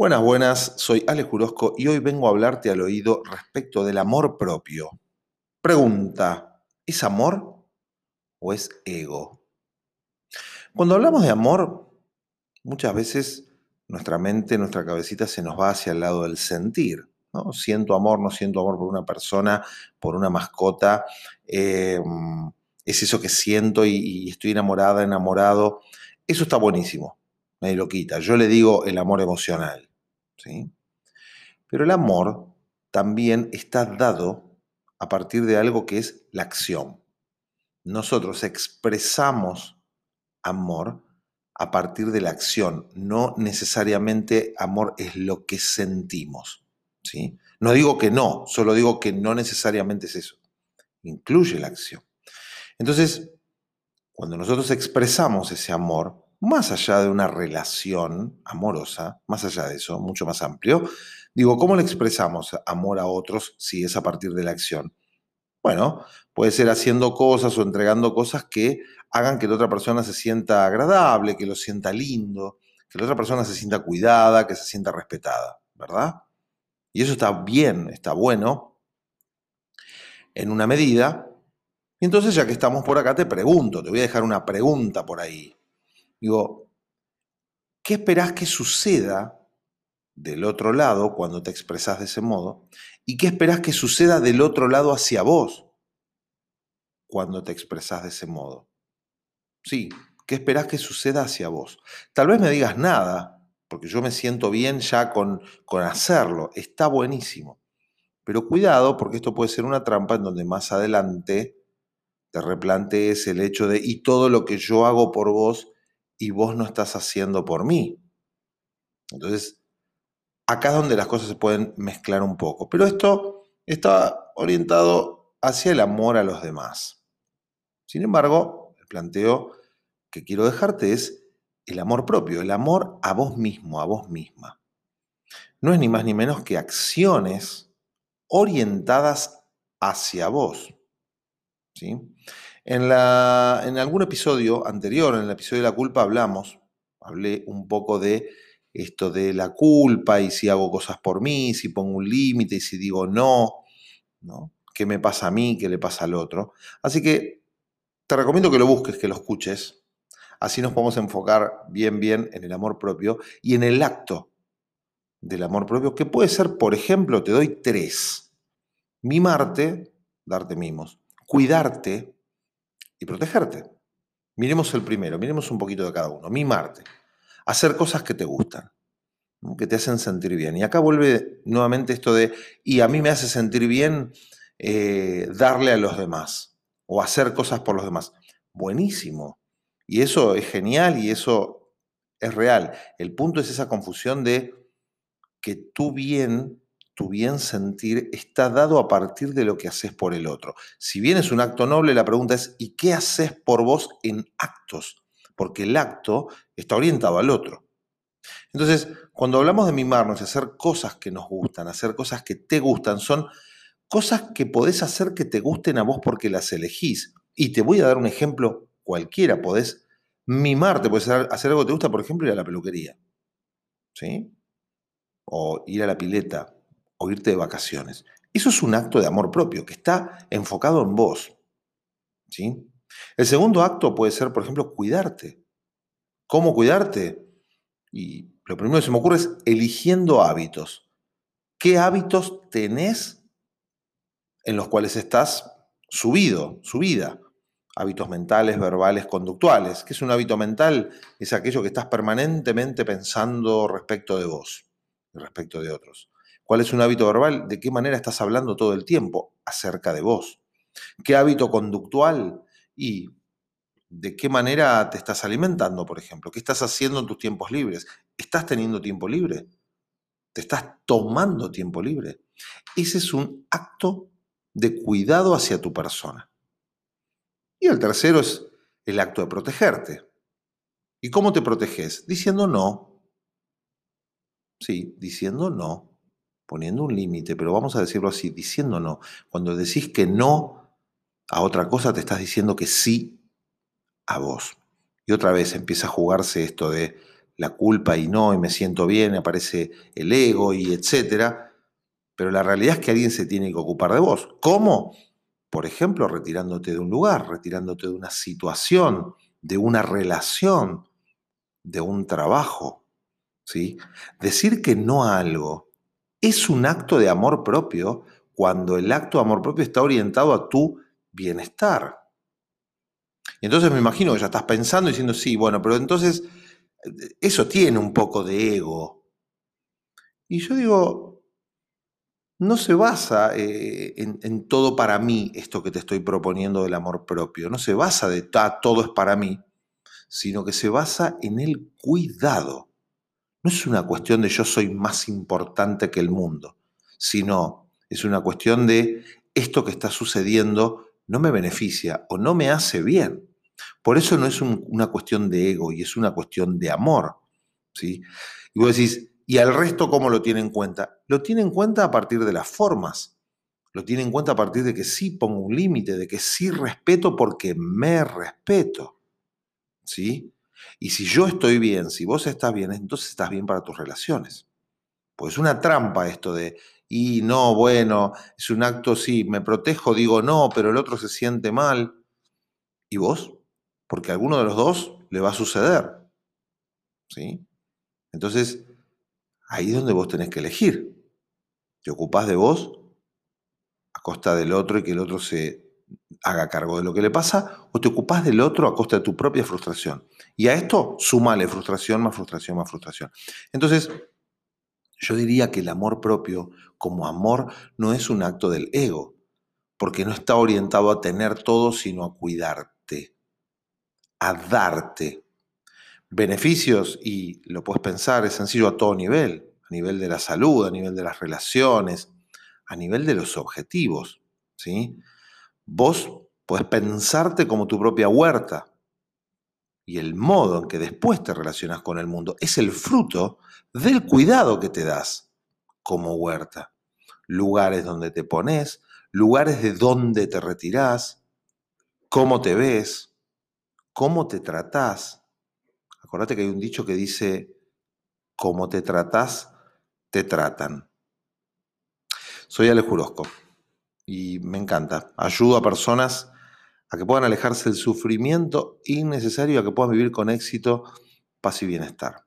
Buenas, buenas, soy Ale Jurosco y hoy vengo a hablarte al oído respecto del amor propio. Pregunta, ¿es amor o es ego? Cuando hablamos de amor, muchas veces nuestra mente, nuestra cabecita se nos va hacia el lado del sentir. ¿no? Siento amor, no siento amor por una persona, por una mascota. Em, es eso que siento y, y estoy enamorada, enamorado. Eso está buenísimo nadie lo quita. Yo le digo el amor emocional. Pero el amor también está dado a partir de algo que es la acción. Nosotros expresamos amor a partir de la acción, no necesariamente amor es lo que sentimos. ¿sí? No digo que no, solo digo que no necesariamente es eso. Incluye la acción. Entonces, cuando nosotros expresamos ese amor, más allá de una relación amorosa, más allá de eso, mucho más amplio, digo, ¿cómo le expresamos amor a otros si es a partir de la acción? Bueno, puede ser haciendo cosas o entregando cosas que hagan que la otra persona se sienta agradable, que lo sienta lindo, que la otra persona se sienta cuidada, que se sienta respetada, ¿verdad? Y eso está bien, está bueno, en una medida. Y entonces, ya que estamos por acá, te pregunto, te voy a dejar una pregunta por ahí. Digo, ¿qué esperás que suceda del otro lado cuando te expresás de ese modo? ¿Y qué esperás que suceda del otro lado hacia vos cuando te expresás de ese modo? Sí, ¿qué esperás que suceda hacia vos? Tal vez me digas nada, porque yo me siento bien ya con, con hacerlo, está buenísimo. Pero cuidado, porque esto puede ser una trampa en donde más adelante te replantees el hecho de, y todo lo que yo hago por vos y vos no estás haciendo por mí. Entonces, acá es donde las cosas se pueden mezclar un poco. Pero esto está orientado hacia el amor a los demás. Sin embargo, el planteo que quiero dejarte es el amor propio, el amor a vos mismo, a vos misma. No es ni más ni menos que acciones orientadas hacia vos. ¿sí? En, algún episodio anterior, en el episodio de la culpa, hablamos, hablé un poco de esto de la culpa y si hago cosas por mí, si pongo un límite y si digo no, ¿no? ¿Qué me pasa a mí? ¿Qué le pasa al otro? Así que te recomiendo que lo busques, que lo escuches. Así nos podemos enfocar bien, bien en el amor propio y en el acto del amor propio, que puede ser, por ejemplo, te doy tres. Mimarte, darte mimos. Cuidarte, y protegerte. Miremos el primero, miremos un poquito de cada uno. Mimarte. Hacer cosas que te gustan, que te hacen sentir bien. Y acá vuelve nuevamente esto de, y a mí me hace sentir bien eh, darle a los demás o hacer cosas por los demás. Buenísimo. Y eso es genial y eso es real. El punto es esa confusión de que tú bien tu bien sentir está dado a partir de lo que haces por el otro. Si bien es un acto noble, la pregunta es, ¿y qué haces por vos en actos? Porque el acto está orientado al otro. Entonces, cuando hablamos de mimarnos hacer cosas que nos gustan, hacer cosas que te gustan, son cosas que podés hacer que te gusten a vos porque las elegís. Y te voy a dar un ejemplo cualquiera. Podés mimarte, podés hacer algo que te gusta, por ejemplo, ir a la peluquería. ¿Sí? O ir a la pileta, o irte de vacaciones. Eso es un acto de amor propio que está enfocado en vos. ¿sí? El segundo acto puede ser, por ejemplo, cuidarte. ¿Cómo cuidarte? Y lo primero que se me ocurre es eligiendo hábitos. ¿Qué hábitos tenés en los cuales estás subido, subida? Hábitos mentales, verbales, conductuales. ¿Qué es un hábito mental? Es aquello que estás permanentemente pensando respecto de vos y respecto de otros. ¿Cuál es un hábito verbal? ¿De qué manera estás hablando todo el tiempo acerca de vos? ¿Qué hábito conductual? Y de qué manera te estás alimentando, por ejemplo. ¿Qué estás haciendo en tus tiempos libres? ¿Estás teniendo tiempo libre? ¿Te estás tomando tiempo libre? Ese es un acto de cuidado hacia tu persona. Y el tercero es el acto de protegerte. ¿Y cómo te proteges? Diciendo no. Sí, diciendo no poniendo un límite, pero vamos a decirlo así, diciendo no. Cuando decís que no a otra cosa, te estás diciendo que sí a vos. Y otra vez empieza a jugarse esto de la culpa y no, y me siento bien, aparece el ego y etcétera. Pero la realidad es que alguien se tiene que ocupar de vos. ¿Cómo? Por ejemplo, retirándote de un lugar, retirándote de una situación, de una relación, de un trabajo. ¿sí? Decir que no a algo es un acto de amor propio cuando el acto de amor propio está orientado a tu bienestar. Y entonces me imagino que ya estás pensando diciendo, sí, bueno, pero entonces eso tiene un poco de ego. Y yo digo, no se basa eh, en, todo para mí esto que te estoy proponiendo del amor propio, no se basa de todo es para mí, sino que se basa en el cuidado. No es una cuestión de yo soy más importante que el mundo, sino es una cuestión de esto que está sucediendo no me beneficia o no me hace bien. Por eso no es una cuestión de ego y es una cuestión de amor. ¿sí? Y vos decís, ¿y al resto cómo lo tiene en cuenta? Lo tiene en cuenta a partir de las formas. Lo tiene en cuenta a partir de que sí pongo un límite, de que sí respeto porque me respeto. ¿Sí? Y si yo estoy bien, si vos estás bien, entonces estás bien para tus relaciones. Pues es una trampa esto de, y no, bueno, es un acto, sí, me protejo, digo no, pero el otro se siente mal. ¿Y vos? porque a alguno de los dos le va a suceder. ¿Sí? Entonces, ahí es donde vos tenés que elegir. ¿Te ocupás de vos a costa del otro y que el otro se haga cargo de lo que le pasa? ¿O te ocupás del otro a costa de tu propia frustración? Y a esto súmale frustración, más frustración, más frustración. Entonces, yo diría que el amor propio como amor no es un acto del ego, porque no está orientado a tener todo, sino a cuidarte a darte beneficios y lo puedes pensar, es sencillo a todo nivel, a nivel de la salud, a nivel de las relaciones, a nivel de los objetivos, ¿sí? Vos podés pensarte como tu propia huerta y el modo en que después te relacionas con el mundo es el fruto del cuidado que te das como huerta. Lugares donde te pones, lugares de donde te retirás, cómo te ves, cómo te tratás. Acordate que hay un dicho que dice, cómo te tratás, te tratan. Soy Ale Jurosco y me encanta. Ayudo a personas a que puedan alejarse del sufrimiento innecesario, a que puedan vivir con éxito, paz y bienestar.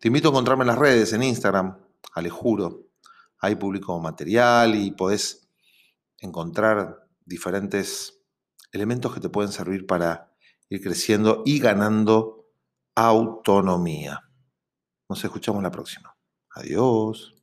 Te invito a encontrarme en las redes, en Instagram, Alejuro. Ahí publico material y podés encontrar diferentes elementos que te pueden servir para ir creciendo y ganando autonomía. Nos escuchamos la próxima. Adiós.